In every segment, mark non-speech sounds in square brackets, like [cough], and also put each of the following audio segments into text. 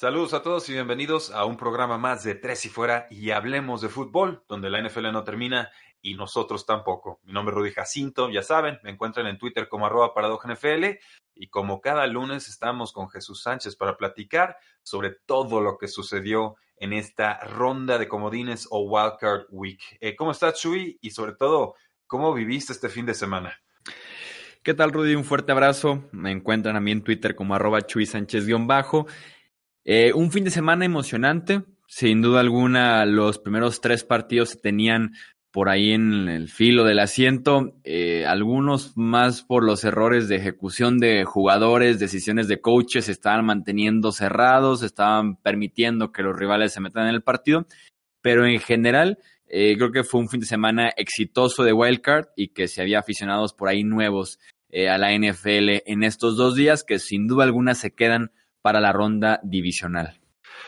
Saludos a todos y bienvenidos a un programa más de Tres y Fuera y hablemos de fútbol, donde la NFL no termina y nosotros tampoco. Mi nombre es Rudy Jacinto, ya saben, me encuentran en Twitter como arroba NFL y como cada lunes estamos con Jesús Sánchez para platicar sobre todo lo que sucedió en esta ronda de comodines o Wildcard Week. Eh, ¿Cómo estás, Chuy? Y sobre todo, ¿cómo viviste este fin de semana? ¿Qué tal, Rudy? Un fuerte abrazo. Me encuentran a mí en Twitter como arroba Chuy Sánchez-bajo. Eh, un fin de semana emocionante. Sin duda alguna, los primeros tres partidos se tenían por ahí en el filo del asiento, eh, algunos más por los errores de ejecución de jugadores, decisiones de coaches, estaban manteniendo cerrados, estaban permitiendo que los rivales se metan en el partido, pero en general eh, creo que fue un fin de semana exitoso de Wildcard y que se había aficionados por ahí nuevos a la NFL en estos dos días que sin duda alguna se quedan para la ronda divisional.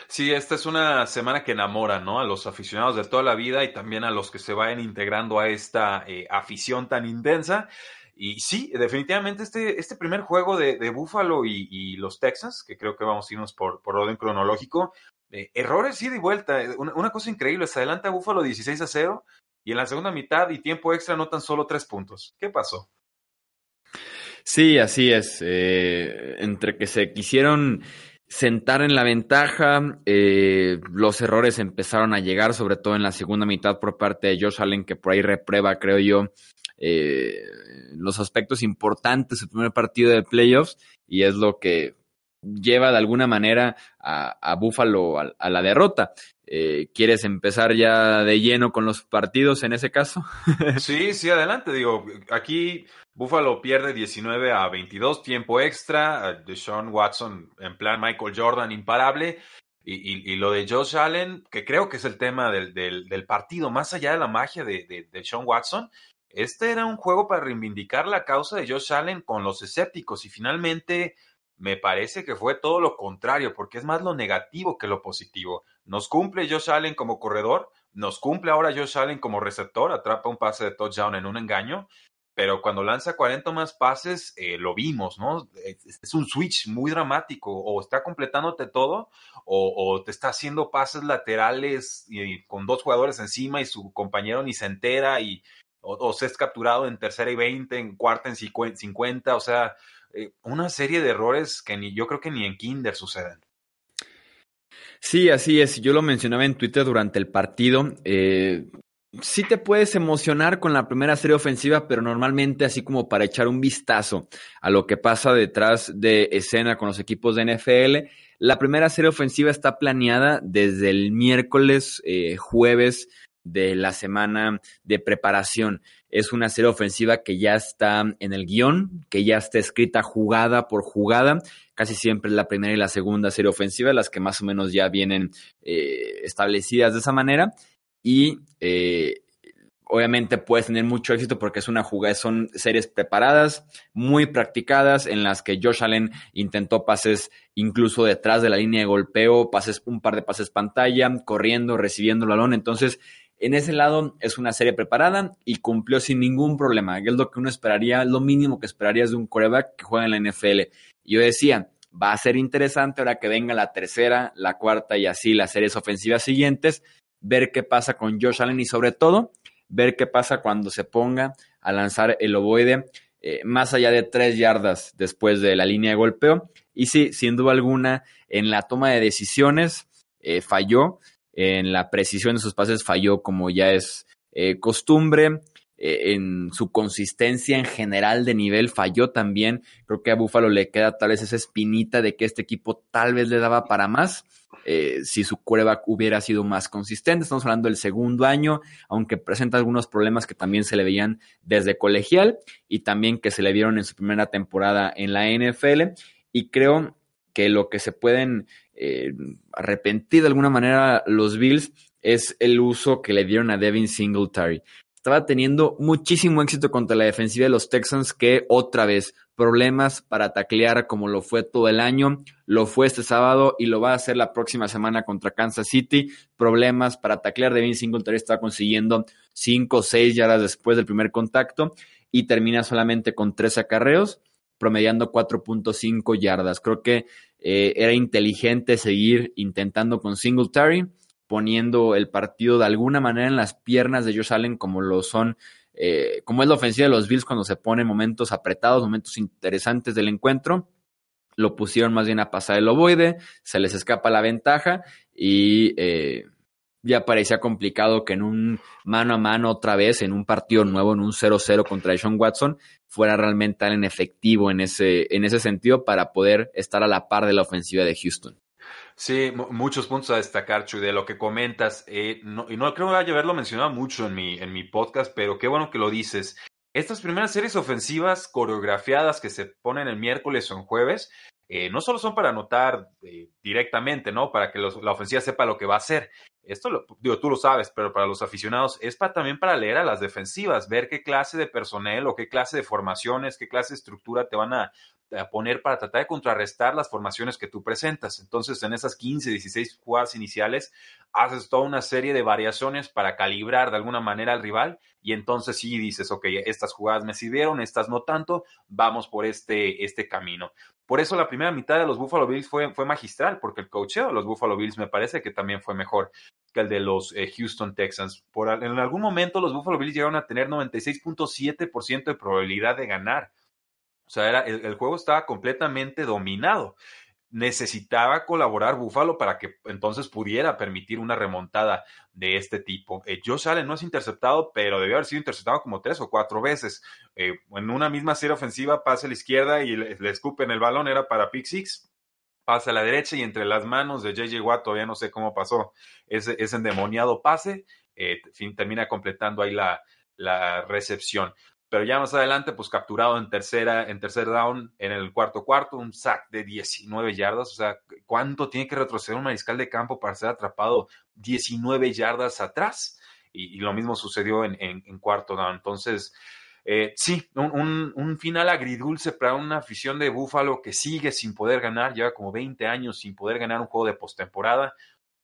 Sí, esta es una semana que enamora, ¿no? A los aficionados de toda la vida y también a los que se vayan integrando a esta eh, afición tan intensa. Y sí, definitivamente este, este primer juego de, de Buffalo y, los Texans, que creo que vamos a irnos por, por orden cronológico, eh, errores ida y vuelta. Una, una, cosa increíble, se adelanta Buffalo 16 a 0 y en la segunda mitad y tiempo extra notan solo tres puntos. ¿Qué pasó? Sí, así es. Eh, entre que se quisieron sentar en la ventaja, eh, los errores empezaron a llegar, sobre todo en la segunda mitad por parte de Josh Allen, que por ahí reprueba, creo yo, eh, los aspectos importantes del primer partido de playoffs, y es lo que lleva de alguna manera a, Buffalo a, la derrota. Eh, ¿Quieres empezar ya de lleno con los partidos en ese caso? [laughs] sí, sí, adelante. Digo, aquí Buffalo pierde 19 a 22, tiempo extra. De Sean Watson en plan Michael Jordan imparable. Y, lo de Josh Allen, que creo que es el tema del, del, partido, más allá de la magia de, de, de, Sean Watson, este era un juego para reivindicar la causa de Josh Allen con los escépticos y finalmente me parece que fue todo lo contrario, porque es más lo negativo que lo positivo. Nos cumple Josh Allen como corredor, nos cumple ahora Josh Allen como receptor, atrapa un pase de touchdown en un engaño, pero cuando lanza 40 más pases, eh, lo vimos, ¿no? Es, un switch muy dramático, o está completándote todo, o, te está haciendo pases laterales y, con dos jugadores encima y su compañero ni se entera, y, o, o se es capturado en tercera y 20, en cuarta en 50, o sea, una serie de errores que ni yo creo que ni en Kinder suceden. Sí, así es. Yo lo mencionaba en Twitter durante el partido. Eh, sí te puedes emocionar con la primera serie ofensiva, pero normalmente así como para echar un vistazo a lo que pasa detrás de escena con los equipos de NFL, la primera serie ofensiva está planeada desde el miércoles, eh, jueves de la semana de preparación. Es una serie ofensiva que ya está en el guion, que ya está escrita jugada por jugada. Casi siempre la primera y la segunda serie ofensiva, las que más o menos ya vienen eh, establecidas de esa manera. Y eh, obviamente puedes tener mucho éxito porque es una jugada, son series preparadas, muy practicadas, en las que Josh Allen intentó pases incluso detrás de la línea de golpeo, pases, un par de pases pantalla, corriendo, recibiendo el balón. Entonces, en ese lado es una serie preparada y cumplió sin ningún problema. Es lo que uno esperaría, lo mínimo que esperarías de un coreback que juega en la NFL. yo decía, va a ser interesante ahora que venga la tercera, la cuarta y así las series ofensivas siguientes, ver qué pasa con Josh Allen y sobre todo ver qué pasa cuando se ponga a lanzar el ovoide eh, más allá de tres yardas después de la línea de golpeo. Y sí, sin duda alguna, en la toma de decisiones eh, falló en la precisión de sus pases falló como ya es eh, costumbre. eh, en su consistencia en general de nivel falló también. Creo que a Buffalo le queda tal vez esa espinita de que este equipo tal vez le daba para más. Eh, si su quarterback hubiera sido más consistente. Estamos hablando del segundo año, aunque presenta algunos problemas que también se le veían desde colegial y también que se le vieron en su primera temporada en la NFL. Y creo que lo que se pueden eh, arrepentir de alguna manera los Bills es el uso que le dieron a Devin Singletary. Estaba teniendo muchísimo éxito contra la defensiva de los Texans que otra vez problemas para taclear como lo fue todo el año, lo fue este sábado y lo va a hacer la próxima semana contra Kansas City, problemas para taclear, Devin Singletary está consiguiendo 5 o 6 yardas después del primer contacto y termina solamente con 3 acarreos, promediando 4.5 yardas. Creo que eh, era inteligente seguir intentando con Singletary poniendo el partido de alguna manera en las piernas de Josh Allen como lo son, eh, como es la ofensiva de los Bills cuando se pone momentos apretados, momentos interesantes del encuentro. Lo pusieron más bien a pasar el ovoide, se les escapa la ventaja y eh, ya parecía complicado que en un mano a mano otra vez, en un partido nuevo, en un 0-0 contra Sean Watson, fuera realmente en efectivo en ese, en ese sentido para poder estar a la par de la ofensiva de Houston. Sí, muchos puntos a destacar, Chuy, de lo que comentas. Eh, y no creo que haberlo mencionado mucho en mi, en mi podcast, pero qué bueno que lo dices. Estas primeras series ofensivas coreografiadas que se ponen el miércoles o en jueves, eh, no solo son para anotar eh, directamente, ¿no? Para que la ofensiva sepa lo que va a hacer. Esto, lo, digo, tú lo sabes, pero para los aficionados es para, también para leer a las defensivas, ver qué clase de personal o qué clase de formaciones, qué clase de estructura te van a, a poner para tratar de contrarrestar las formaciones que tú presentas. Entonces, en esas 15, 16 jugadas iniciales, haces toda una serie de variaciones para calibrar de alguna manera al rival y entonces sí dices, ok, estas jugadas me sirvieron, estas no tanto, vamos por este, este camino. Por eso la primera mitad de los Buffalo Bills fue, fue magistral, porque el coacheo de los Buffalo Bills me parece que también fue mejor que el de los eh, Houston Texans. Por, en algún momento los Buffalo Bills llegaron a tener 96.7% de probabilidad de ganar o sea, era, el, juego estaba completamente dominado. Necesitaba colaborar Buffalo para que entonces pudiera permitir una remontada de este tipo. Eh, Josh Allen no es interceptado, pero debió haber sido interceptado como tres o cuatro veces. Eh, en una misma serie ofensiva, pasa a la izquierda y le, escupen el balón, era para pick six pasa a la derecha y entre las manos de JJ Watt, todavía no sé cómo pasó ese, ese endemoniado pase, eh, termina completando ahí la, la recepción pero ya más adelante, pues capturado en tercera, en tercer down, en el cuarto cuarto, un sack de 19 yardas, o sea, ¿cuánto tiene que retroceder un mariscal de campo para ser atrapado 19 yardas atrás? Y, lo mismo sucedió en, en, cuarto down. Entonces, eh, sí, un, un, final agridulce para una afición de Búfalo que sigue sin poder ganar, lleva como 20 años sin poder ganar un juego de postemporada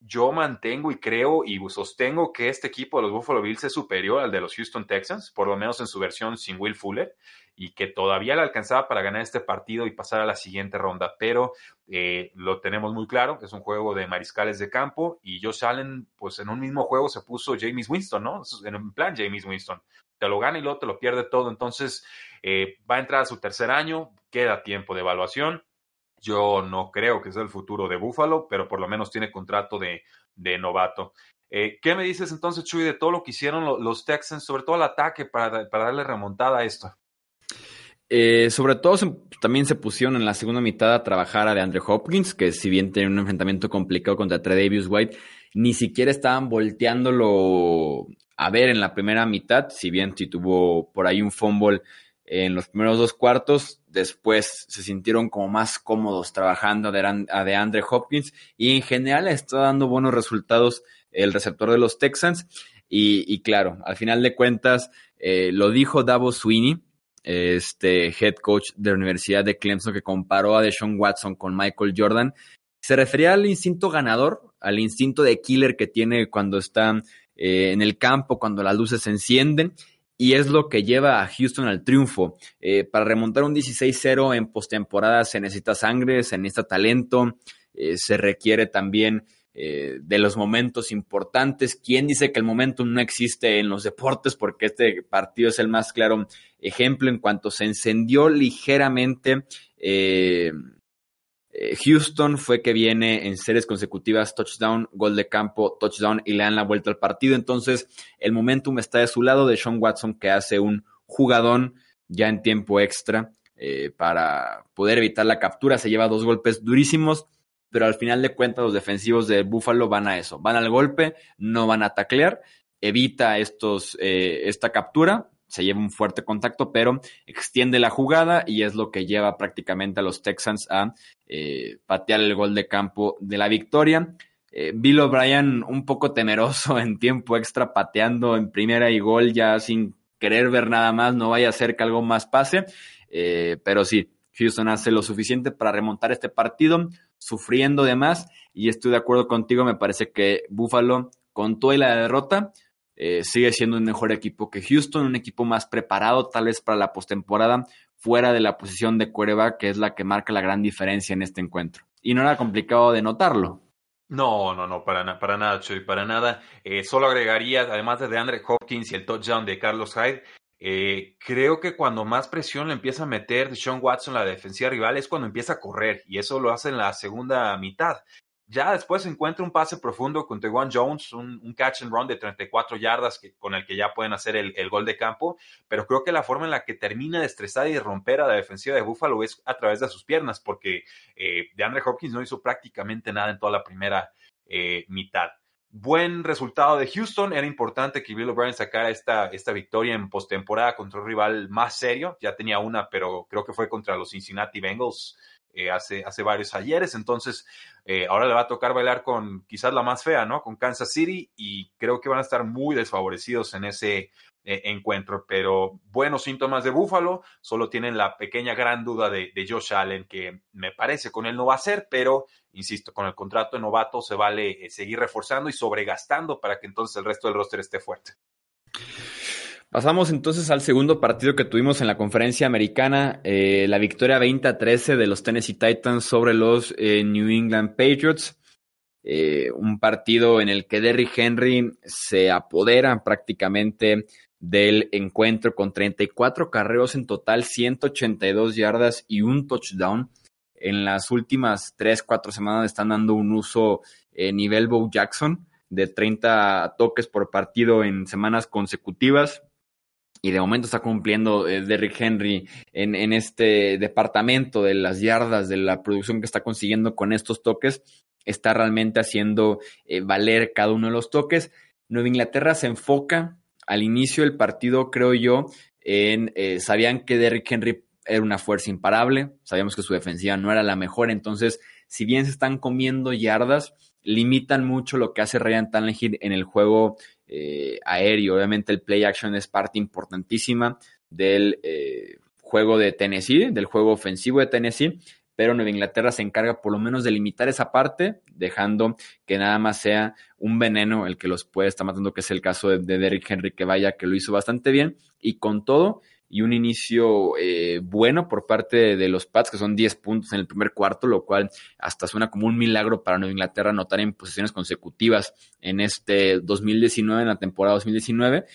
yo mantengo y creo y sostengo que este equipo de los Buffalo Bills es superior al de los Houston Texans, por lo menos en su versión sin Will Fuller, y que todavía le alcanzaba para ganar este partido y pasar a la siguiente ronda. Pero eh, lo tenemos muy claro, es un juego de mariscales de campo y Josh Allen, pues en un mismo juego se puso James Winston, ¿no? En plan James Winston. Te lo gana y luego te lo pierde todo. Entonces eh, va a entrar a su tercer año, queda tiempo de evaluación yo no creo que sea el futuro de Buffalo, pero por lo menos tiene contrato de, novato. Eh, ¿Qué me dices entonces, Chuy, de todo lo que hicieron los Texans, sobre todo el ataque para, darle remontada a esto? Eh, sobre todo también se pusieron en la segunda mitad a trabajar a DeAndre Hopkins, que si bien tiene un enfrentamiento complicado contra Tredavious White, ni siquiera estaban volteándolo a ver en la primera mitad, si bien si tuvo por ahí un fumble en los primeros dos cuartos, después se sintieron como más cómodos trabajando a DeAndre Hopkins y en general está dando buenos resultados el receptor de los Texans. Y, claro, al final de cuentas eh, lo dijo Davos Sweeney, este head coach de la Universidad de Clemson que comparó a Deshaun Watson con Michael Jordan, se refería al instinto ganador, al instinto de killer que tiene cuando está eh, en el campo, cuando las luces se encienden y es lo que lleva a Houston al triunfo. Eh, para remontar un 16-0 en postemporada se necesita sangre, se necesita talento, eh, se requiere también eh, de los momentos importantes. ¿Quién dice que el momento no existe en los deportes? Porque este partido es el más claro ejemplo en cuanto se encendió ligeramente Eh, Houston fue que viene en series consecutivas, touchdown, gol de campo, touchdown y le dan la vuelta al partido. Entonces, el momentum está de su lado de Sean Watson que hace un jugadón ya en tiempo extra eh, para poder evitar la captura. Se lleva dos golpes durísimos, pero al final de cuentas los defensivos de Buffalo van a eso, van al golpe, no van a taclear, evita estos, eh, esta captura, se lleva un fuerte contacto, pero extiende la jugada y es lo que lleva prácticamente a los Texans a eh, patear el gol de campo de la victoria. Bill O'Brien un poco temeroso [laughs] en tiempo extra, pateando en primera y gol ya sin querer ver nada más, no vaya a ser que algo más pase. Eh, pero sí, Houston hace lo suficiente para remontar este partido, sufriendo de más. Y estoy de acuerdo contigo, me parece que Buffalo, con toda la derrota, eh, sigue siendo un mejor equipo que Houston, un equipo más preparado tal vez para la postemporada, fuera de la posición de Cuerva, que es la que marca la gran diferencia en este encuentro. Y no era complicado de notarlo. No, no, no, para, para nada, Chuy, para nada. Eh, solo agregaría, además de DeAndre Hopkins y el touchdown de Carlos Hyde, eh, creo que cuando más presión le empieza a meter Sean Watson la defensiva rival es cuando empieza a correr y eso lo hace en la segunda mitad. Ya después encuentra un pase profundo con Tewan Jones, un, catch and run de 34 yardas con el que ya pueden hacer el, gol de campo, pero creo que la forma en la que termina de estresar y de romper a la defensiva de Buffalo es a través de sus piernas, porque eh, DeAndre Hopkins no hizo prácticamente nada en toda la primera eh, mitad. Buen resultado de Houston. Era importante que Bill O'Brien sacara esta, esta victoria en postemporada contra un rival más serio. Ya tenía una, pero creo que fue contra los Cincinnati Bengals eh, hace, hace varios ayeres. Entonces, eh, ahora le va a tocar bailar con quizás la más fea, ¿no? Con Kansas City y creo que van a estar muy desfavorecidos en ese eh, encuentro. Pero buenos síntomas de Buffalo. Solo tienen la pequeña gran duda de, de Josh Allen, que me parece con él no va a ser, pero insisto, con el contrato de novato se vale seguir reforzando y sobregastando para que entonces el resto del roster esté fuerte. Pasamos entonces al segundo partido que tuvimos en la conferencia americana, eh, la victoria 20 a 13 de los Tennessee Titans sobre los eh, New England Patriots. un partido en el que Derrick Henry se apodera prácticamente del encuentro con 34 carreos en total, 182 yardas y un touchdown en las últimas tres, cuatro semanas están dando un uso eh, nivel Bo Jackson de 30 toques por partido en semanas consecutivas. Y de momento está cumpliendo eh, Derrick Henry en, este departamento de las yardas, de la producción que está consiguiendo con estos toques. Está realmente haciendo eh, valer cada uno de los toques. Nueva Inglaterra se enfoca al inicio del partido, creo yo, en sabían que Derrick Henry era una fuerza imparable, sabíamos que su defensiva no era la mejor, entonces, si bien se están comiendo yardas, limitan mucho lo que hace Ryan Tannehill en el juego eh, aéreo. Obviamente el play action es parte importantísima del eh, juego de Tennessee, del juego ofensivo de Tennessee, pero Nueva Inglaterra se encarga por lo menos de limitar esa parte, dejando que nada más sea un veneno el que los puede estar matando, que es el caso de, de Derrick Henry, que vaya, que lo hizo bastante bien, y con todo, y un inicio eh, bueno por parte de los Pats, que son 10 puntos en el primer cuarto, lo cual hasta suena como un milagro para Nueva Inglaterra anotar en posiciones consecutivas en este 2019, en la temporada 2019.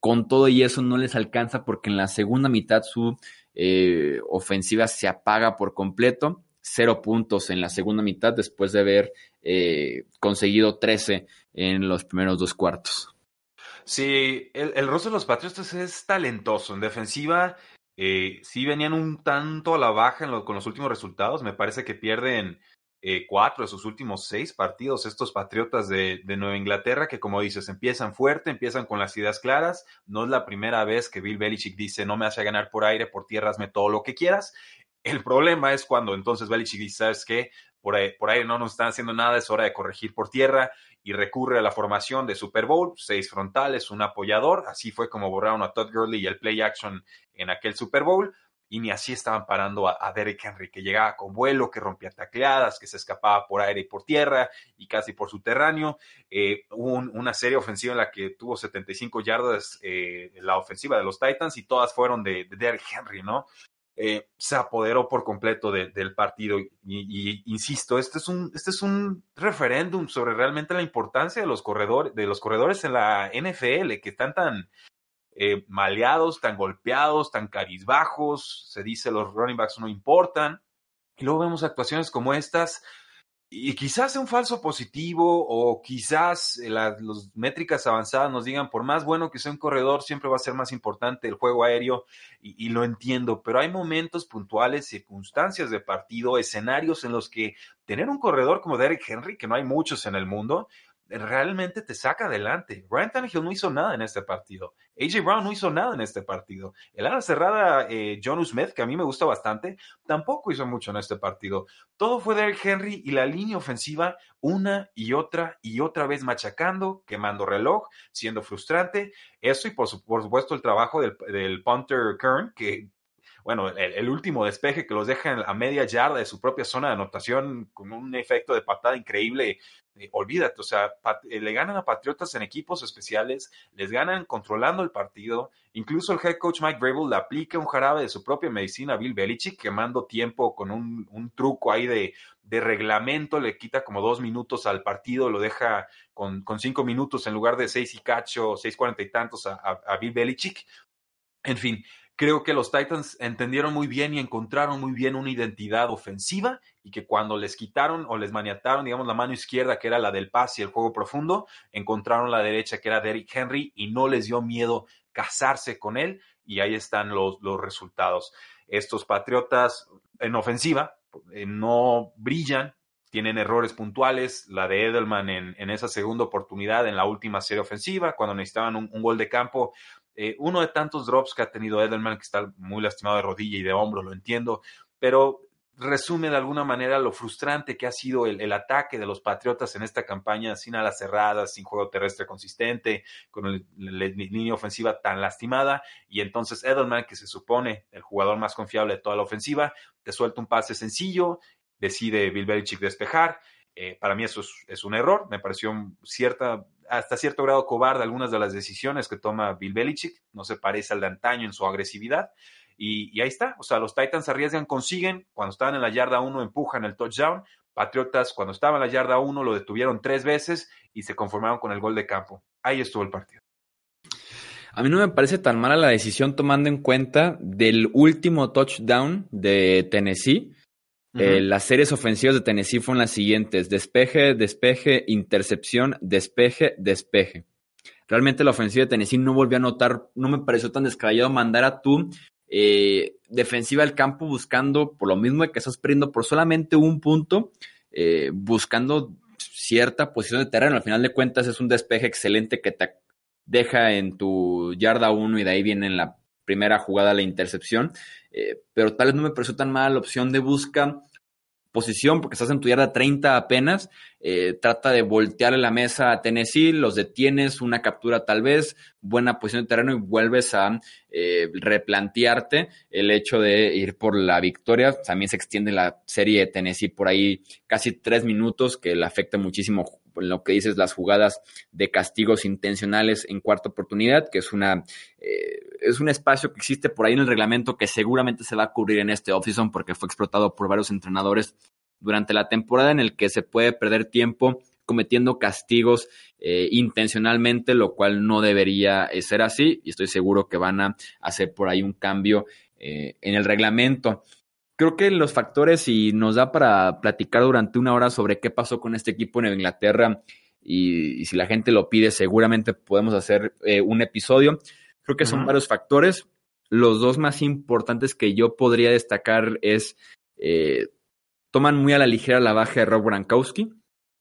Con todo y eso no les alcanza porque en la segunda mitad su eh, ofensiva se apaga por completo. Cero puntos en la segunda mitad después de haber eh, conseguido 13 en los primeros dos cuartos. Sí, el, el rostro de los Patriotas es talentoso. En defensiva, eh, sí venían un tanto a la baja con los últimos resultados. Me parece que pierden eh, cuatro de sus últimos seis partidos estos Patriotas de, de, Nueva Inglaterra, que como dices, empiezan fuerte, empiezan con las ideas claras. No es la primera vez que Bill Belichick dice, no me hace ganar por aire, por tierra, hazme todo lo que quieras. El problema es cuando entonces Belichick dice, ¿sabes qué? Por ahí, por ahí no nos están haciendo nada, es hora de corregir por tierra y recurre a la formación de Super Bowl, seis frontales, un apoyador, así fue como borraron a Todd Gurley y el play action en aquel Super Bowl, y ni así estaban parando a, Derek Derrick Henry, que llegaba con vuelo, que rompía tacleadas, que se escapaba por aire y por tierra y casi por subterráneo. Eh, hubo una serie ofensiva en la que tuvo 75 yardas eh, la ofensiva de los Titans y todas fueron de, de Derrick Henry, ¿no? Eh, se apoderó por completo del partido. Y, insisto, este es un, este es un referéndum sobre realmente la importancia de los corredores, de los corredores en la NFL, que están tan eh, maleados, tan golpeados, tan carizbajos. Se dice los running backs no importan. Y luego vemos actuaciones como estas y quizás un falso positivo o quizás las métricas avanzadas nos digan, por más bueno que sea un corredor, siempre va a ser más importante el juego aéreo y, y, lo entiendo, pero hay momentos puntuales, circunstancias de partido, escenarios en los que tener un corredor como Derek Henry, que no hay muchos en el mundo, realmente te saca adelante. Ryan Tannehill no hizo nada en este partido. AJ Brown no hizo nada en este partido. El ala cerrada, eh, John Smith, que a mí me gusta bastante, tampoco hizo mucho en este partido. Todo fue Derrick Henry y la línea ofensiva una y otra y otra vez machacando, quemando reloj, siendo frustrante. Eso y por, supuesto el trabajo del, del punter Kern, que bueno, el, último despeje que los deja a media yarda de su propia zona de anotación con un efecto de patada increíble. Eh, olvídate, o sea, eh, le ganan a Patriotas en equipos especiales, les ganan controlando el partido. Incluso el head coach Mike Vrabel le aplica un jarabe de su propia medicina a Bill Belichick, quemando tiempo con un, un truco ahí de, de, reglamento, le quita como dos minutos al partido, lo deja con, con cinco minutos en lugar de seis y cacho, seis cuarenta y tantos a, a Bill Belichick. En fin, Creo que los Titans entendieron muy bien y encontraron muy bien una identidad ofensiva y que cuando les quitaron o les maniataron, digamos, la mano izquierda, que era la del pase y el juego profundo, encontraron la derecha, que era Derrick Henry, y no les dio miedo casarse con él, y ahí están los, los resultados. Estos Patriotas en ofensiva eh, no brillan, tienen errores puntuales, la de Edelman en, en, esa segunda oportunidad en la última serie ofensiva, cuando necesitaban un, un gol de campo, eh, uno de tantos drops que ha tenido Edelman, que está muy lastimado de rodilla y de hombro, lo entiendo, pero resume de alguna manera lo frustrante que ha sido el, ataque de los Patriotas en esta campaña sin alas cerradas, sin juego terrestre consistente, con la línea ofensiva tan lastimada. Y entonces Edelman, que se supone el jugador más confiable de toda la ofensiva, te suelta un pase sencillo, decide Bill Belichick despejar. Eh, para mí eso es, es, un error, me pareció cierta hasta cierto grado cobarde algunas de las decisiones que toma Bill Belichick, no se parece al de antaño en su agresividad. Y, ahí está, o sea, los Titans arriesgan, consiguen, cuando estaban en la yarda 1 empujan el touchdown, Patriotas cuando estaban en la yarda 1 lo detuvieron tres veces y se conformaron con el gol de campo. Ahí estuvo el partido. A mí no me parece tan mala la decisión tomando en cuenta del último touchdown de Tennessee, eh, las series ofensivas de Tennessee fueron las siguientes: despeje, despeje, intercepción, despeje, despeje. Realmente la ofensiva de Tennessee no volvió a notar, no me pareció tan descabellado mandar a tu eh, defensiva al campo buscando, por lo mismo que estás perdiendo por solamente un punto, eh, buscando cierta posición de terreno. Al final de cuentas es un despeje excelente que te deja en tu yarda 1 y de ahí viene en la primera jugada la intercepción. Eh, pero tal vez no me pareció tan mala la opción de busca posición, porque estás en tu yarda 30 apenas, eh, trata de voltearle la mesa a Tennessee, los detienes, una captura tal vez, buena posición de terreno y vuelves a eh, replantearte el hecho de ir por la victoria. También se extiende la serie de Tennessee por ahí casi tres minutos, que le afecta muchísimo lo que dices, las jugadas de castigos intencionales en cuarta oportunidad, que es una eh, es un espacio que existe por ahí en el reglamento que seguramente se va a cubrir en este offseason porque fue explotado por varios entrenadores durante la temporada en el que se puede perder tiempo cometiendo castigos eh, intencionalmente, lo cual no debería eh, ser así y estoy seguro que van a hacer por ahí un cambio en el reglamento. Creo que los factores, y nos da para platicar durante una hora sobre qué pasó con este equipo en Inglaterra, y, si la gente lo pide, seguramente podemos hacer eh, un episodio. Creo que son varios factores. Los dos más importantes que yo podría destacar es, eh, toman muy a la ligera la baja de Rob Gronkowski.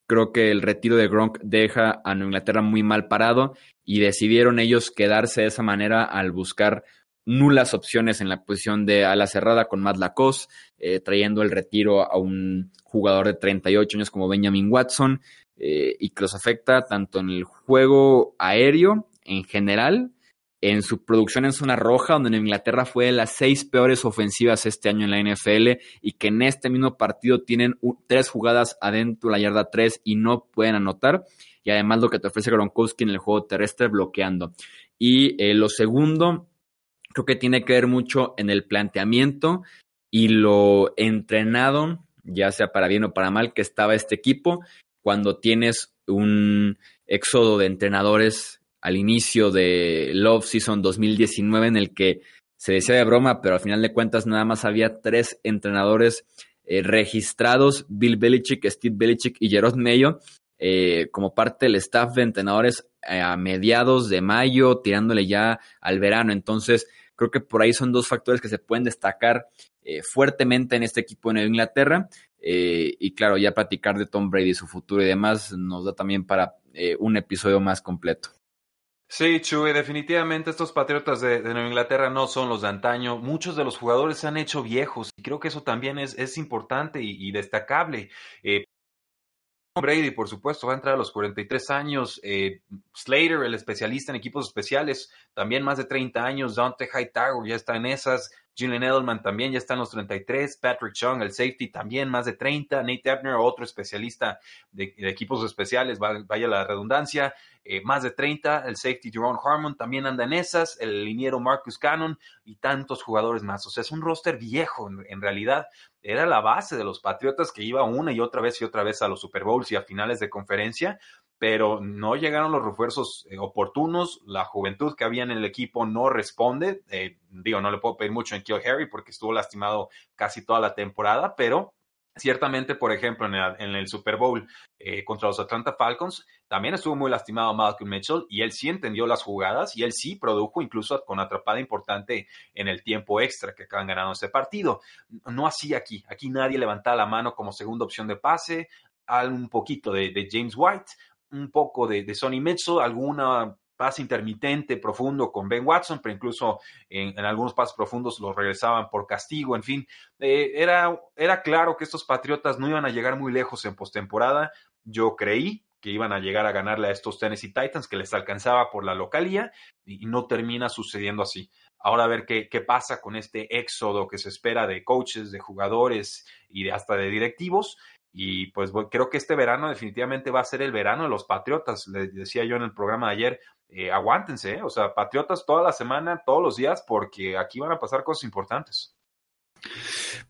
Creo que el retiro de Gronk deja a Inglaterra muy mal parado y decidieron ellos quedarse de esa manera al buscar nulas opciones en la posición de ala cerrada con Matt Lacoste, eh, trayendo el retiro a un jugador de 38 años como Benjamin Watson, eh, y que los afecta tanto en el juego aéreo en general, en su producción en zona roja, donde en Inglaterra fue de las seis peores ofensivas este año en la NFL, y que en este mismo partido tienen tres jugadas adentro de la yarda 3 y no pueden anotar, y además lo que te ofrece Gronkowski en el juego terrestre bloqueando. Y eh, lo segundo, creo que tiene que ver mucho en el planteamiento y lo entrenado, ya sea para bien o para mal, que estaba este equipo cuando tienes un éxodo de entrenadores al inicio de Love Season 2019 en el que se decía de broma, pero al final de cuentas nada más había tres entrenadores eh, registrados Bill Belichick, Steve Belichick y Gerard Mayo eh, como parte del staff de entrenadores eh, a mediados de mayo, tirándole ya al verano. Entonces, creo que por ahí son dos factores que se pueden destacar fuertemente en este equipo de Nueva Inglaterra. y claro, ya platicar de Tom Brady, su futuro y demás, nos da también para un episodio más completo. Sí, Chuy, definitivamente estos Patriotas de, Nueva Inglaterra no son los de antaño. Muchos de los jugadores se han hecho viejos y creo que eso también es, es importante y, destacable. Eh, Brady, por supuesto, va a entrar a los 43 años. Eh, Slater, el especialista en equipos especiales, también más de 30 años. Dante Hightower ya está en esas. Julian Edelman también ya está en los 33. Patrick Chung, el safety, también más de 30. Nate Ebner, otro especialista de, equipos especiales, vaya la redundancia, eh, más de 30. El safety Jerome Harmon también anda en esas. El liniero Marcus Cannon y tantos jugadores más. O sea, es un roster viejo en realidad era la base de los Patriotas que iba una y otra vez y otra vez a los Super Bowls y a finales de conferencia, pero no llegaron los refuerzos eh, oportunos, la juventud que había en el equipo no responde, eh, digo, no le puedo pedir mucho en Kill Harry porque estuvo lastimado casi toda la temporada, pero Ciertamente, por ejemplo, en el, Super Bowl eh, contra los Atlanta Falcons, también estuvo muy lastimado Malcolm Mitchell y él sí entendió las jugadas y él sí produjo incluso con atrapada importante en el tiempo extra que acaban ganando ese partido. No así aquí. Aquí nadie levantaba la mano como segunda opción de pase, un poquito de, James White, un poco de, de Sonny Mitchell, alguna pase intermitente, profundo con Ben Watson, pero incluso en, algunos pases profundos los regresaban por castigo, en fin, eh, era, era claro que estos Patriotas no iban a llegar muy lejos en postemporada. Yo creí que iban a llegar a ganarle a estos Tennessee Titans, que les alcanzaba por la localía, y, no termina sucediendo así. Ahora a ver qué, qué, pasa con este éxodo que se espera de coaches, de jugadores y de, hasta de directivos. Y pues creo que este verano definitivamente va a ser el verano de los Patriotas. Les decía yo en el programa de ayer, eh, aguántense, ¿eh? o sea, Patriotas toda la semana, todos los días, porque aquí van a pasar cosas importantes.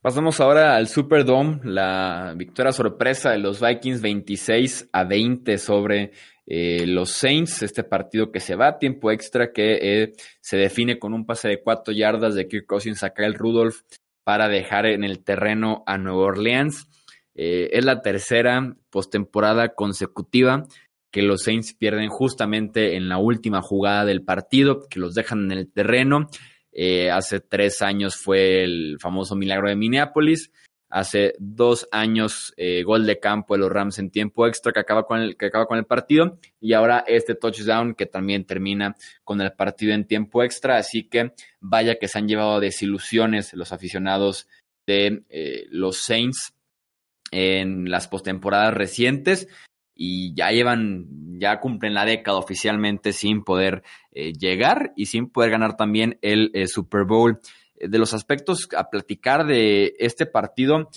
Pasamos ahora al Superdome, la victoria sorpresa de los Vikings 26 a 20 sobre eh, los Saints, este partido que se va a tiempo extra, que se define con un pase de cuatro yardas de Kirk Cousins a Kyle Rudolph para dejar en el terreno a Nueva Orleans. Es la tercera postemporada consecutiva que los Saints pierden justamente en la última jugada del partido, que los dejan en el terreno. Eh, hace tres años fue el famoso milagro de Minneapolis. Hace dos años, eh, gol de campo de los Rams en tiempo extra que acaba, con el, que acaba con el partido. Y ahora este touchdown que también termina con el partido en tiempo extra. Así que vaya que se han llevado desilusiones los aficionados de eh, los Saints en las postemporadas recientes y ya llevan, ya cumplen la década oficialmente sin poder eh, llegar y sin poder ganar también el eh, Super Bowl. Eh, de los aspectos a platicar de este partido,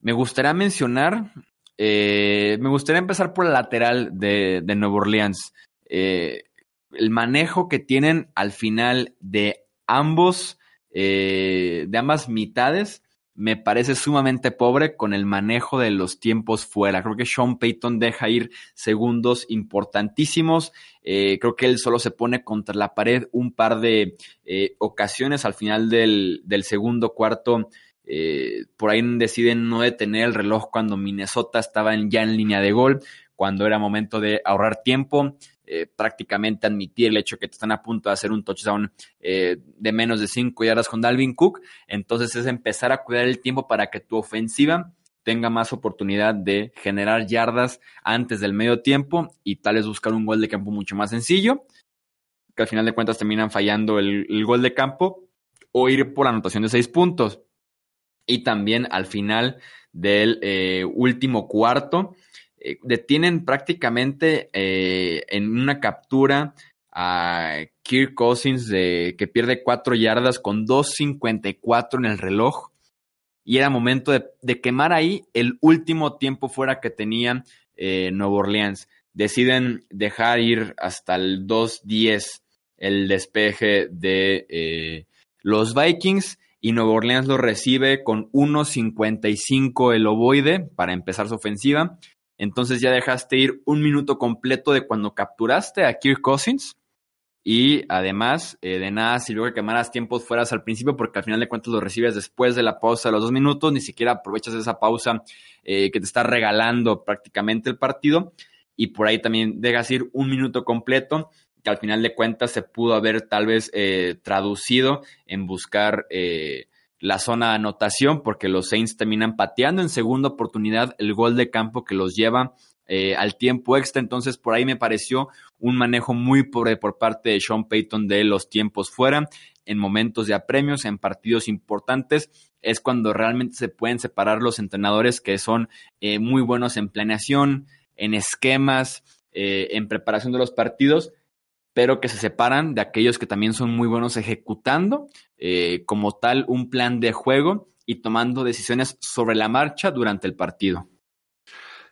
me gustaría mencionar, me gustaría empezar por el lateral de, de Nueva Orleans. el manejo que tienen al final de ambos, de ambas mitades me parece sumamente pobre con el manejo de los tiempos fuera. Creo que Sean Payton deja ir segundos importantísimos. Eh, creo que él solo se pone contra la pared un par de eh, ocasiones al final del, segundo cuarto. Eh, por ahí deciden no detener el reloj cuando Minnesota estaba ya en línea de gol, cuando era momento de ahorrar tiempo. Eh, prácticamente admitir el hecho que te están a punto de hacer un touchdown eh, de menos de 5 yardas con Dalvin Cook. Entonces es empezar a cuidar el tiempo para que tu ofensiva tenga más oportunidad de generar yardas antes del medio tiempo y tal vez buscar un gol de campo mucho más sencillo, que al final de cuentas terminan fallando el, gol de campo o ir por la anotación de 6 puntos. Y también al final del eh, último cuarto, eh, detienen prácticamente eh, en una captura a Kirk Cousins que pierde cuatro yardas con 2.54 en el reloj. Y era momento de, quemar ahí el último tiempo fuera que tenía eh, Nueva Orleans. Deciden dejar ir hasta el 2.10 el despeje de los Vikings y Nueva Orleans lo recibe con 1.55 el ovoide para empezar su ofensiva entonces ya dejaste ir un minuto completo de cuando capturaste a Kirk Cousins Y además, eh, de nada sirvió que quemaras tiempos fueras al principio, porque al final de cuentas lo recibes después de la pausa de los dos minutos, ni siquiera aprovechas esa pausa eh, que te está regalando prácticamente el partido. Y por ahí también dejas ir un minuto completo, que al final de cuentas se pudo haber tal vez eh, traducido en buscar la zona de anotación, porque los Saints terminan pateando en segunda oportunidad el gol de campo que los lleva eh, al tiempo extra. Entonces, por ahí me pareció un manejo muy pobre por parte de Sean Payton de los tiempos fuera. En momentos de apremios, en partidos importantes, es cuando realmente se pueden separar los entrenadores que son eh, muy buenos en planeación, en esquemas, eh, en preparación de los partidos, pero que se separan de aquellos que también son muy buenos ejecutando como tal un plan de juego y tomando decisiones sobre la marcha durante el partido.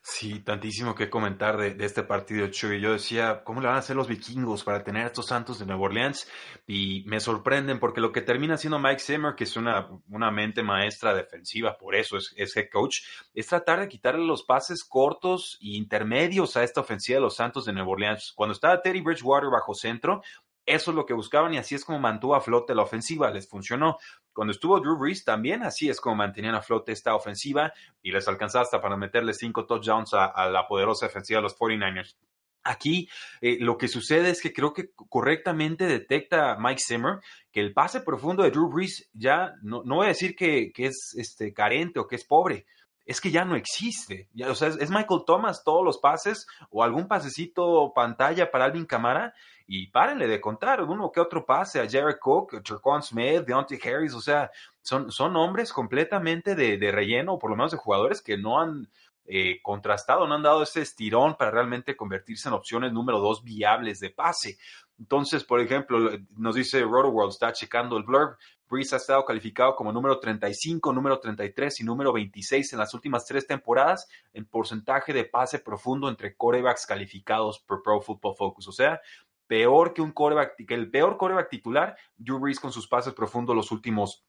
Sí, tantísimo que comentar de, este partido, Chuy. Yo decía, ¿cómo le van a hacer los vikingos para tener a estos santos de Nueva Orleans? Y me sorprenden porque lo que termina siendo Mike Zimmer, que es una, una mente maestra defensiva, por eso es, es head coach, es tratar de quitarle los pases cortos e intermedios a esta ofensiva de los Santos de Nueva Orleans. Cuando estaba Teddy Bridgewater bajo centro, eso es lo que buscaban y así es como mantuvo a flote la ofensiva, les funcionó. Cuando estuvo Drew Brees también así es como mantenían a flote esta ofensiva y les alcanzaba hasta para meterle cinco touchdowns a, la poderosa ofensiva de los 49ers. Aquí eh, lo que sucede es que creo que correctamente detecta Mike Zimmer que el pase profundo de Drew Brees ya, no, no voy a decir que, que es este, carente o que es pobre, es que ya no existe. Ya, o sea, es, Michael Thomas todos los pases o algún pasecito pantalla para Alvin Camara y párenle de contar uno que otro pase a Jared Cook, Trequan Smith, Deontay Harris, o sea, son, son hombres completamente de, de relleno, o por lo menos de jugadores que no han eh, contrastado, no han dado ese estirón para realmente convertirse en opciones número dos viables de pase. Entonces, por ejemplo, nos dice Rotoworld, está checando el blurb, Breeze ha estado calificado como número 35, número 33 y número 26 en las últimas tres temporadas en porcentaje de pase profundo entre corebacks calificados por Pro Football Focus. O sea, peor que un coreback, que el peor coreback titular, Drew Brees con sus pases profundos los últimos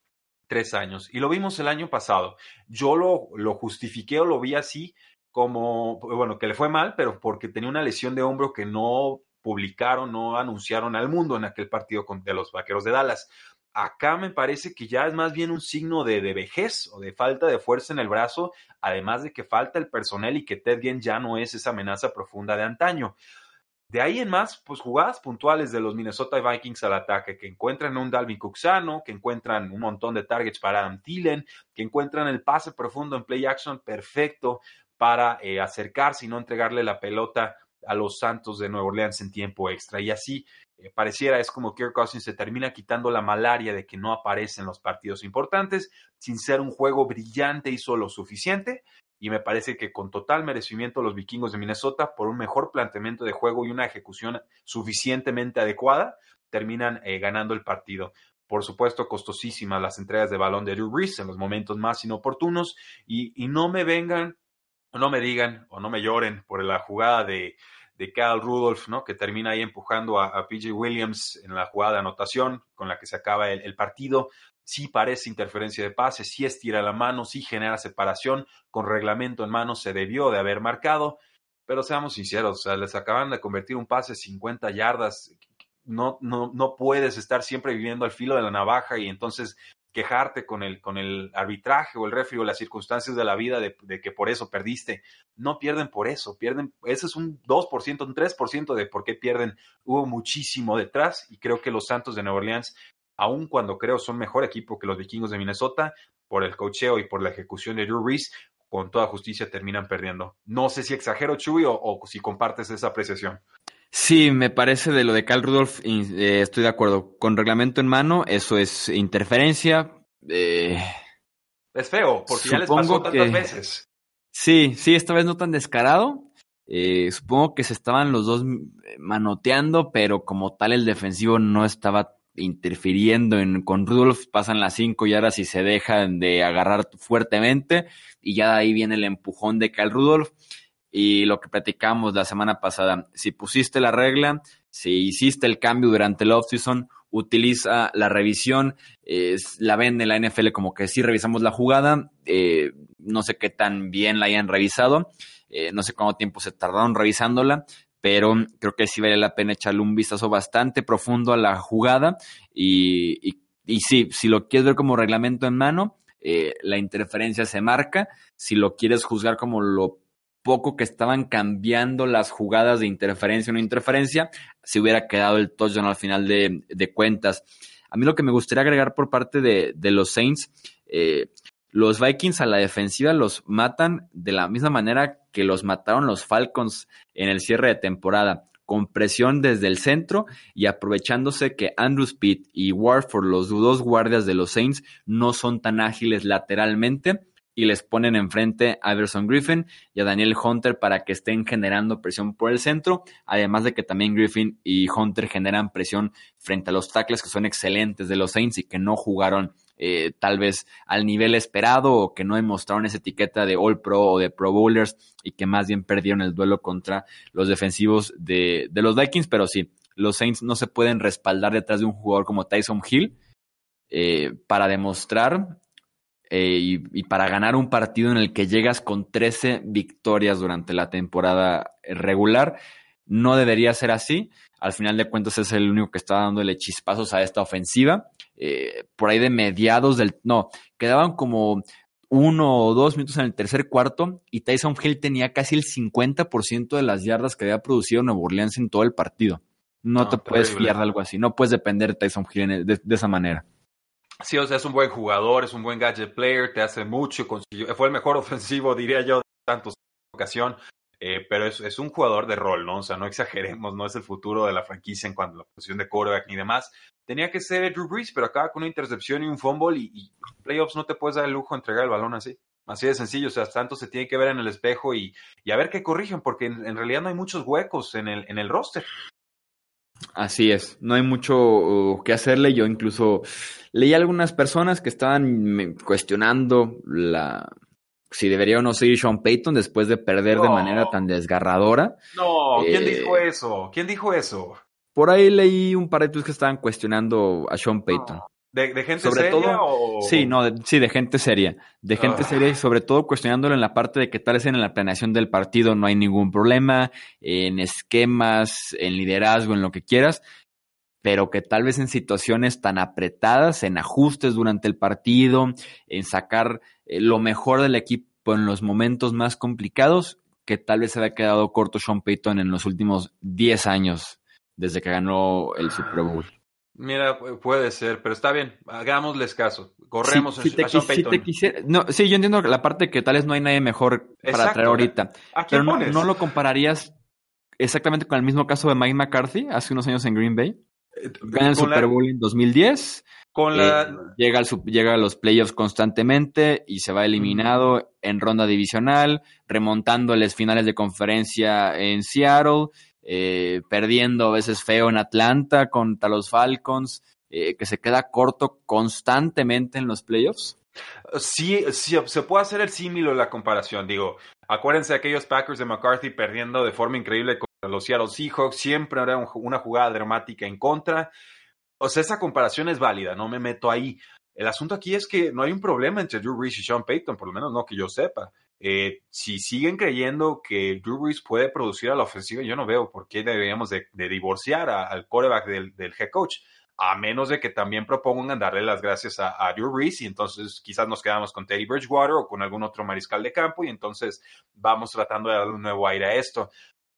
tres años. Y lo vimos el año pasado. Yo lo, lo justifiqué o lo vi así como, bueno, que le fue mal, pero porque tenía una lesión de hombro que no publicaron, no anunciaron al mundo en aquel partido de los Vaqueros de Dallas. Acá me parece que ya es más bien un signo de, de, vejez o de falta de fuerza en el brazo, además de que falta el personal y que Ted Ginn ya no es esa amenaza profunda de antaño. De ahí en más, pues jugadas puntuales de los Minnesota Vikings al ataque, que encuentran un Dalvin Cook que encuentran un montón de targets para Adam Thielen, que encuentran el pase profundo en play action perfecto para eh, acercarse y no entregarle la pelota a los Santos de Nueva Orleans en tiempo extra. Y así eh, pareciera es como Kirk Cousins se termina quitando la malaria de que no aparece en los partidos importantes, sin ser un juego brillante hizo lo suficiente y me parece que con total merecimiento los vikingos de Minnesota, por un mejor planteamiento de juego y una ejecución suficientemente adecuada, terminan eh, ganando el partido. Por supuesto, costosísimas las entregas de balón de Drew Brees en los momentos más inoportunos y, no me vengan, no me digan, o no me lloren por la jugada de, de Cal Rudolph, ¿no? que termina ahí empujando a, PJ Williams en la jugada de anotación con la que se acaba el partido sí parece interferencia de pase, sí estira la mano, sí genera separación, con reglamento en mano se debió de haber marcado, pero seamos sinceros, o sea, les acaban de convertir un pase 50 yardas, no, no, no puedes estar siempre viviendo al filo de la navaja y entonces quejarte con el, con el arbitraje o el refri o las circunstancias de la vida de, de, que por eso perdiste. No pierden por eso, pierden, ese es un 2%, un 3% de por qué pierden. Hubo muchísimo detrás y creo que los Santos de Nueva Orleans aun cuando creo son mejor equipo que los vikingos de Minnesota, por el cocheo y por la ejecución de Drew Brees, con toda justicia terminan perdiendo. No sé si exagero, Chuy, o, si compartes esa apreciación. Sí, me parece de lo de Cal Rudolph, eh, estoy de acuerdo. Con reglamento en mano, eso es interferencia. Eh, es feo, porque ya les pasó tantas veces. Sí, sí, esta vez no tan descarado. Eh, supongo que se estaban los dos manoteando, pero como tal el defensivo no estaba interfiriendo en, con Rudolf, pasan las cinco yardas y se dejan de agarrar fuertemente y ya de ahí viene el empujón de Cal Rudolf y lo que platicamos la semana pasada, si pusiste la regla, si hiciste el cambio durante el offseason, utiliza la revisión, la ven en la NFL como que sí revisamos la jugada, eh, no sé qué tan bien la hayan revisado, eh, no sé cuánto tiempo se tardaron revisándola, pero creo que sí vale la pena echarle un vistazo bastante profundo a la jugada y, y, y sí, si lo quieres ver como reglamento en mano, eh, la interferencia se marca. Si lo quieres juzgar como lo poco que estaban cambiando las jugadas de interferencia o no interferencia, se hubiera quedado el touchdown al final de, de cuentas. A mí lo que me gustaría agregar por parte de, de los Saints, eh, los Vikings a la defensiva los matan de la misma manera que los mataron los Falcons en el cierre de temporada con presión desde el centro y aprovechándose que Andrew Speed y Warford, los dos guardias de los Saints, no son tan ágiles lateralmente y les ponen enfrente a Everson Griffin y a Daniel Hunter para que estén generando presión por el centro, además de que también Griffin y Hunter generan presión frente a los tackles que son excelentes de los Saints y que no jugaron eh, tal vez al nivel esperado o que no demostraron esa etiqueta de All Pro o de Pro Bowlers y que más bien perdieron el duelo contra los defensivos de, de los Vikings, pero sí, los Saints no se pueden respaldar detrás de un jugador como Tyson Hill eh, para demostrar eh, y, y, para ganar un partido en el que llegas con 13 victorias durante la temporada regular. No debería ser así. Al final de cuentas es el único que está dándole chispazos a esta ofensiva. Eh, por ahí de mediados del... No, quedaban como uno o dos minutos en el tercer cuarto y Tyson Hill tenía casi el 50% de las yardas que había producido Nuevo Orleans en todo el partido. No, no te puedes fiar de algo así. No puedes depender de Tyson Hill de, de, esa manera. Sí, o sea, es un buen jugador, es un buen gadget player, te hace mucho. Consiguió, fue el mejor [laughs] ofensivo, diría yo, de tantos ocasión. Eh, pero es, es, un jugador de rol, ¿no? O sea, no exageremos, no es el futuro de la franquicia en cuanto a la posición de quarterback ni demás. Tenía que ser Drew Brees, pero acaba con una intercepción y un fumble y, playoffs no te puedes dar el lujo de entregar el balón así. Así de sencillo, o sea, tanto se tiene que ver en el espejo y, y a ver qué corrigen, porque en, en, realidad no hay muchos huecos en el, en el roster. Así es, no hay mucho uh, que hacerle. Yo incluso leí a algunas personas que estaban cuestionando la, si debería o no seguir Sean Payton después de perder no. de manera tan desgarradora. No, ¿quién eh, dijo eso? ¿Quién dijo eso? Por ahí leí un par de tweets que estaban cuestionando a Sean Payton. No. ¿De, ¿De, gente sobre seria todo, o...? Sí, no, de, sí, de gente seria. De gente Ah. seria y sobre todo cuestionándolo en la parte de que tal vez en la planeación del partido no hay ningún problema, en esquemas, en liderazgo, en lo que quieras, pero que tal vez en situaciones tan apretadas, en ajustes durante el partido, en sacar eh, lo mejor del equipo en los momentos más complicados, que tal vez se había quedado corto Sean Payton en los últimos 10 años desde que ganó el Super Bowl. Mira, puede ser, pero está bien, hagámosles caso. Corremos si, si te, a Sean si Payton. te quisiera, no, sí, yo entiendo la parte que tal vez no hay nadie mejor para Exacto. traer ahorita. ¿A quién Pero no, pones? no lo compararías exactamente con el mismo caso de Mike McCarthy hace unos años en Green Bay. Gana el Super la- Bowl en 2010. Con la... eh, llega, al, llega a los playoffs constantemente y se va eliminado en ronda divisional, remontándoles finales de conferencia en Seattle, eh, perdiendo a veces feo en Atlanta contra los Falcons, eh, que se queda corto constantemente en los playoffs. Sí, sí, se puede hacer el símil o la comparación. Digo, acuérdense de aquellos Packers de McCarthy perdiendo de forma increíble los Seattle Seahawks. Siempre un- una jugada dramática en contra. O sea, esa comparación es válida, no me meto ahí. El asunto aquí es que no hay un problema entre Drew Brees y Sean Payton, por lo menos no que yo sepa. Eh, si siguen creyendo que Drew Brees puede producir a la ofensiva, yo no veo por qué deberíamos de, divorciar a- al quarterback del, head coach a menos de que también propongan darle las gracias a, a Drew Brees y entonces quizás nos quedamos con Teddy Bridgewater o con algún otro mariscal de campo y entonces vamos tratando de darle un nuevo aire a esto.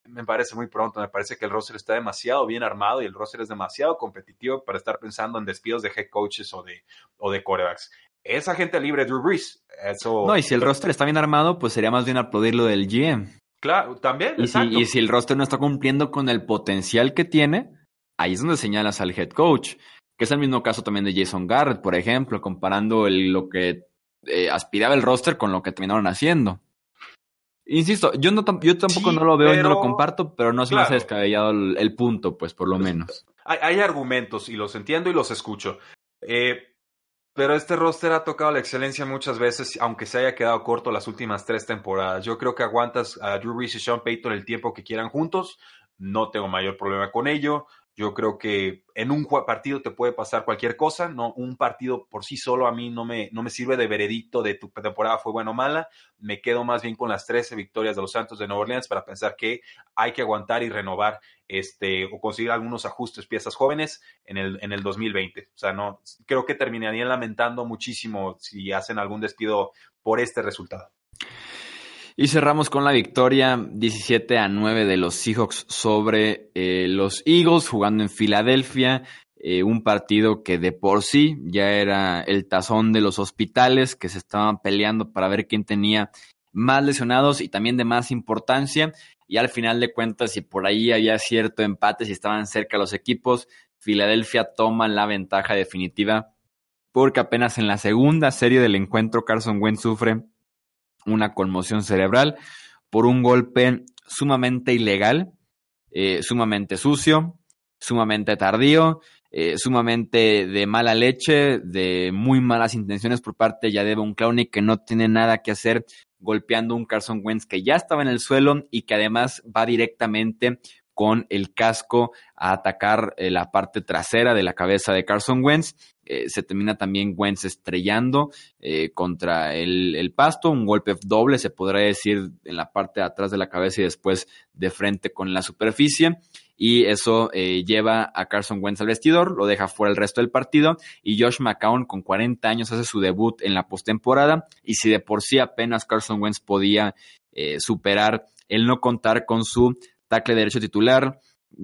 Me parece muy pronto, me parece que el roster está demasiado bien armado y el roster es demasiado competitivo para estar pensando en despidos de head coaches o de, o de quarterbacks. Esa gente libre Drew Brees, eso... No, y si el roster está bien armado, pues sería más bien aplaudirlo del GM. Claro, también, Y si, y si el roster no está cumpliendo con el potencial que tiene, ahí es donde señalas al head coach, que es el mismo caso también de Jason Garrett, por ejemplo, comparando el- lo que eh, aspiraba el roster con lo que terminaron haciendo. Insisto, yo, no, yo tampoco Sí, no lo veo y no lo comparto, pero no se me hace Claro. descabellado el, el punto, pues por lo menos. hay, hay argumentos y los entiendo y los escucho. Eh, pero este roster ha tocado la excelencia muchas veces, aunque se haya quedado corto las últimas tres temporadas. Yo creo que aguantas a Drew Brees y Sean Payton el tiempo que quieran juntos. No tengo mayor problema con ello. Yo creo que en un partido te puede pasar cualquier cosa, no un partido por sí solo a mí no me, no me sirve de veredicto de tu temporada fue buena o mala, me quedo más bien con las 13 victorias de los Santos de Nueva Orleans para pensar que hay que aguantar y renovar este o conseguir algunos ajustes, piezas jóvenes en el, en el 2020. O sea, no creo que terminarían lamentando muchísimo si hacen algún despido por este resultado. Y cerramos con la victoria 17 a 9 de los Seahawks sobre eh, los Eagles jugando en Filadelfia. Eh, un partido que de por sí ya era el tazón de los hospitales que se estaban peleando para ver quién tenía más lesionados y también de más importancia. Y al final de cuentas, si por ahí había cierto empate, si estaban cerca los equipos, Filadelfia toma la ventaja definitiva porque apenas en la segunda serie del encuentro Carson Wentz sufre una conmoción cerebral por un golpe sumamente ilegal, eh, sumamente sucio, sumamente tardío, eh, sumamente de mala leche, de muy malas intenciones por parte de Yadeva Clowney que no tiene nada que hacer golpeando un Carson Wentz que ya estaba en el suelo y que además va directamente con el casco a atacar eh, la parte trasera de la cabeza de Carson Wentz. Eh, se termina también Wentz estrellando eh, contra el, pasto, un golpe doble, se podría decir, en la parte de atrás de la cabeza y después de frente con la superficie. Y eso lleva a Carson Wentz al vestidor, lo deja fuera el resto del partido. Y Josh McCown, con 40 años, hace su debut en la postemporada. Y si de por sí apenas Carson Wentz podía superar el no contar con su tackle derecho titular,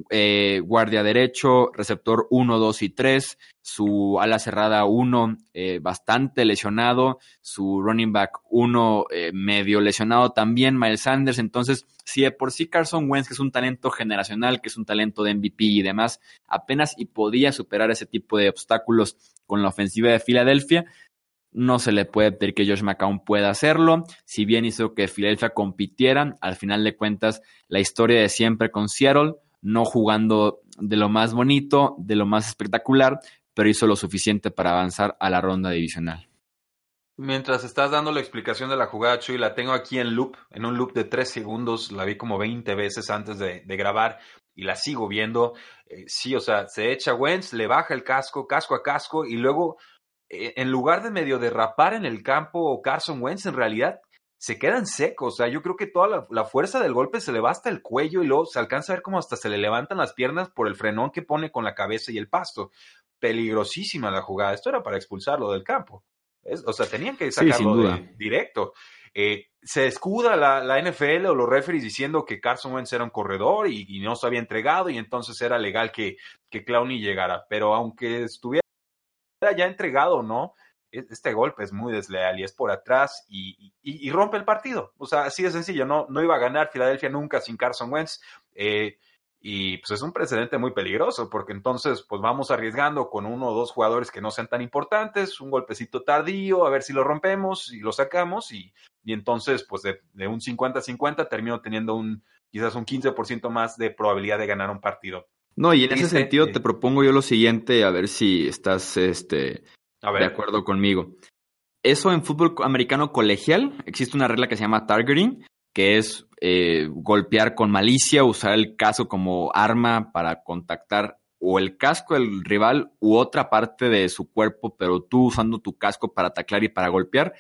eh, guardia derecho, receptor 1, 2 y 3, su ala cerrada 1 eh, bastante lesionado, su running back 1 eh, medio lesionado también, Miles Sanders. Entonces, si de por sí Carson Wentz, que es un talento generacional, que es un talento de MVP y demás, apenas y podía superar ese tipo de obstáculos con la ofensiva de Filadelfia, no se le puede pedir que Josh McCown pueda hacerlo. Si bien hizo que Philadelphia compitieran, al final de cuentas, la historia de siempre con Seattle, no jugando de lo más bonito, de lo más espectacular, pero hizo lo suficiente para avanzar a la ronda divisional. Mientras estás dando la explicación de la jugada, Chuy, la tengo aquí en loop, en un loop de tres segundos, la vi como 20 veces antes de, grabar y la sigo viendo. Eh, sí, o sea, se echa Wentz, le baja el casco, casco a casco, y luego eh, en lugar de medio derrapar en el campo Carson Wentz, en realidad se quedan secos. O sea, yo creo que toda la, fuerza del golpe se le va hasta el cuello y luego se alcanza a ver cómo hasta se le levantan las piernas por el frenón que pone con la cabeza y el pasto. Peligrosísima la jugada. Esto era para expulsarlo del campo. o sea, tenían que sacarlo directo. Eh, se escuda la, NFL o los referees diciendo que Carson Wentz era un corredor y, no se había entregado y entonces era legal que, que Clowney llegara. Pero aunque estuviera ya entregado no, este golpe es muy desleal y es por atrás y, rompe el partido. O sea, así de sencillo, no, no iba a ganar Filadelfia nunca sin Carson Wentz. Eh, y pues es un precedente muy peligroso porque entonces pues vamos arriesgando con uno o dos jugadores que no sean tan importantes, un golpecito tardío, a ver si lo rompemos y lo sacamos y, y entonces pues de, de un 50-50 termino teniendo un quizás un 15% más de probabilidad de ganar un partido. No, y en ese sentido te propongo yo lo siguiente, a ver si estás este, de acuerdo conmigo. Eso en fútbol americano colegial, existe una regla que se llama targeting, que es eh, golpear con malicia, usar el casco como arma para contactar o el casco del rival u otra parte de su cuerpo, pero tú usando tu casco para taclar y para golpear.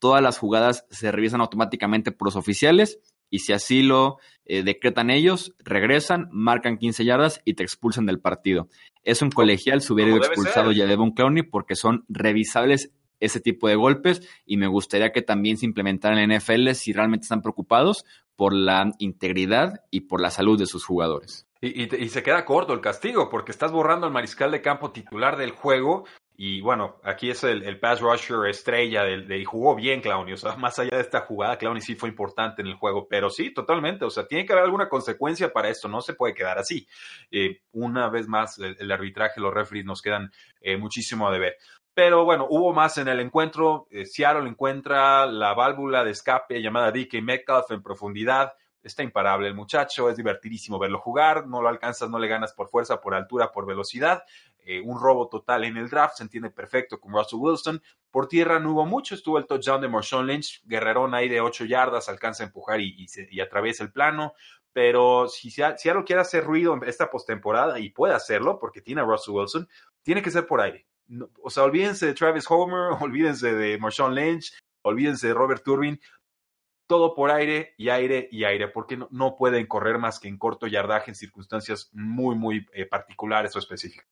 Todas las jugadas se revisan automáticamente por los oficiales y si así lo eh, decretan ellos, regresan, marcan 15 yardas y te expulsan del partido. Eso en colegial se hubiera expulsado ya de Von Clowney porque son revisables ese tipo de golpes y me gustaría que también se implementaran en NFL si realmente están preocupados por la integridad y por la salud de sus jugadores. Y, y, se queda corto el castigo porque estás borrando al mariscal de campo titular del juego y bueno, aquí es el, el pass rusher estrella del, y jugó bien Clowney. O sea, [laughs] más allá de esta jugada, Clowney sí fue importante en el juego. Pero sí, totalmente. O sea, tiene que haber alguna consecuencia para esto. No se puede quedar así. Eh, una vez más, el, arbitraje, los referees nos quedan eh, muchísimo a deber. Pero bueno, hubo más en el encuentro. Eh, Seattle encuentra la válvula de escape llamada DK Metcalf en profundidad está imparable el muchacho, es divertidísimo verlo jugar, no lo alcanzas, no le ganas por fuerza, por altura, por velocidad. Eh, un robo total en el draft, se entiende perfecto con Russell Wilson. Por tierra no hubo mucho, estuvo el touchdown de Marshawn Lynch, guerrerón ahí de 8 yardas, alcanza a empujar y, y, atraviesa el plano. pero si Seattle quiere hacer ruido en esta postemporada y puede hacerlo porque tiene a Russell Wilson, tiene que ser por aire. o sea, olvídense de Travis Homer, [laughs] olvídense de Marshawn Lynch, olvídense de Robert Turbin, todo por aire y aire y aire, porque no, pueden correr más que en corto yardaje en circunstancias muy, muy eh, particulares o específicas.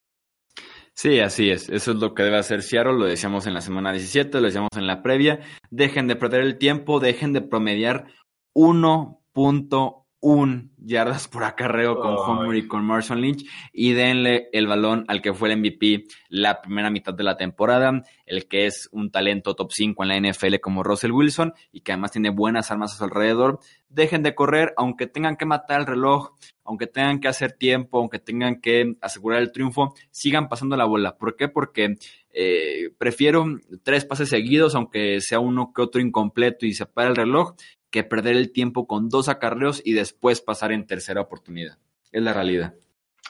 Sí, así es. Eso es lo que debe hacer Seattle. Lo decíamos en la semana 17, lo decíamos en la previa. Dejen de perder el tiempo, dejen de promediar 1.1 un yardas por acarreo con Homer y con Marshall Lynch y denle el balón al que fue el MVP la primera mitad de la temporada, el que es un talento top 5 en la NFL como Russell Wilson y que además tiene buenas armas a su alrededor. Dejen de correr, aunque tengan que matar el reloj, aunque tengan que hacer tiempo, aunque tengan que asegurar el triunfo, sigan pasando la bola. ¿Por qué? Porque eh, prefiero tres pases seguidos, aunque sea uno que otro incompleto y se para el reloj, que perder el tiempo con dos acarreos y después pasar en tercera oportunidad. Es la realidad.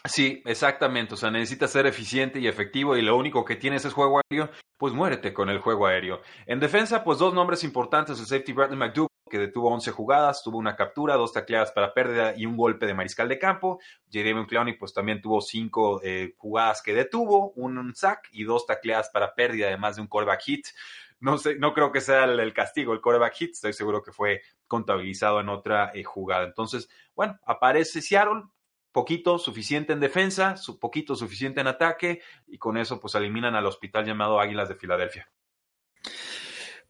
Sí, exactamente. O sea, necesitas ser eficiente y efectivo y lo único que tienes es juego aéreo, pues muérete con el juego aéreo. En defensa, pues dos nombres importantes, el safety Bradley McDougall, que detuvo 11 jugadas, tuvo una captura, dos tacleadas para pérdida y un golpe de mariscal de campo. Jeremy Clowney, pues también tuvo cinco eh, jugadas que detuvo, un sack y dos tacleadas para pérdida, además de un callback hit no sé, no creo que sea el, castigo, el quarterback hit, estoy seguro que fue contabilizado en otra eh, jugada. Entonces, bueno, aparece Seattle, poquito suficiente en defensa, su, poquito suficiente en ataque, y con eso pues eliminan al hospital llamado Águilas de Filadelfia.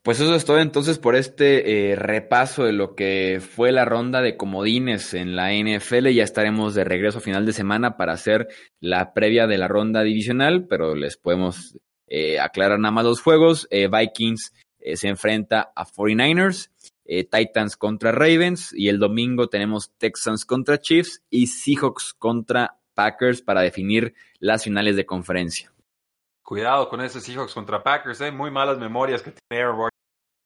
Pues eso es todo entonces por este eh, repaso de lo que fue la ronda de comodines en la NFL. Ya estaremos de regreso a final de semana para hacer la previa de la ronda divisional, pero les podemos eh, aclarar nada más los juegos. Eh, Vikings eh, se enfrenta a 49ers, Titans contra Ravens y el domingo tenemos Texans contra Chiefs y Seahawks contra Packers para definir las finales de conferencia. Cuidado con ese Seahawks contra Packers, hay muy malas memorias que tiene Aaron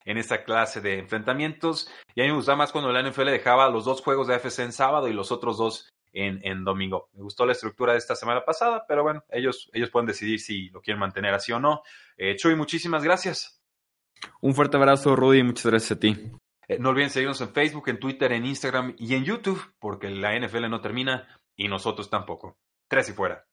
en esta clase de enfrentamientos. Y a mí me gusta más cuando la NFL dejaba los dos juegos de AFC en sábado y los otros dos en, domingo. Me gustó la estructura de esta semana pasada, pero bueno, ellos, ellos pueden decidir si lo quieren mantener así o no. Eh, Chuy, muchísimas gracias. Un fuerte abrazo, Rudy, muchas gracias a ti. Eh, no olviden seguirnos en Facebook, en Twitter, en Instagram y en YouTube, porque la NFL no termina y nosotros tampoco. Tres y fuera.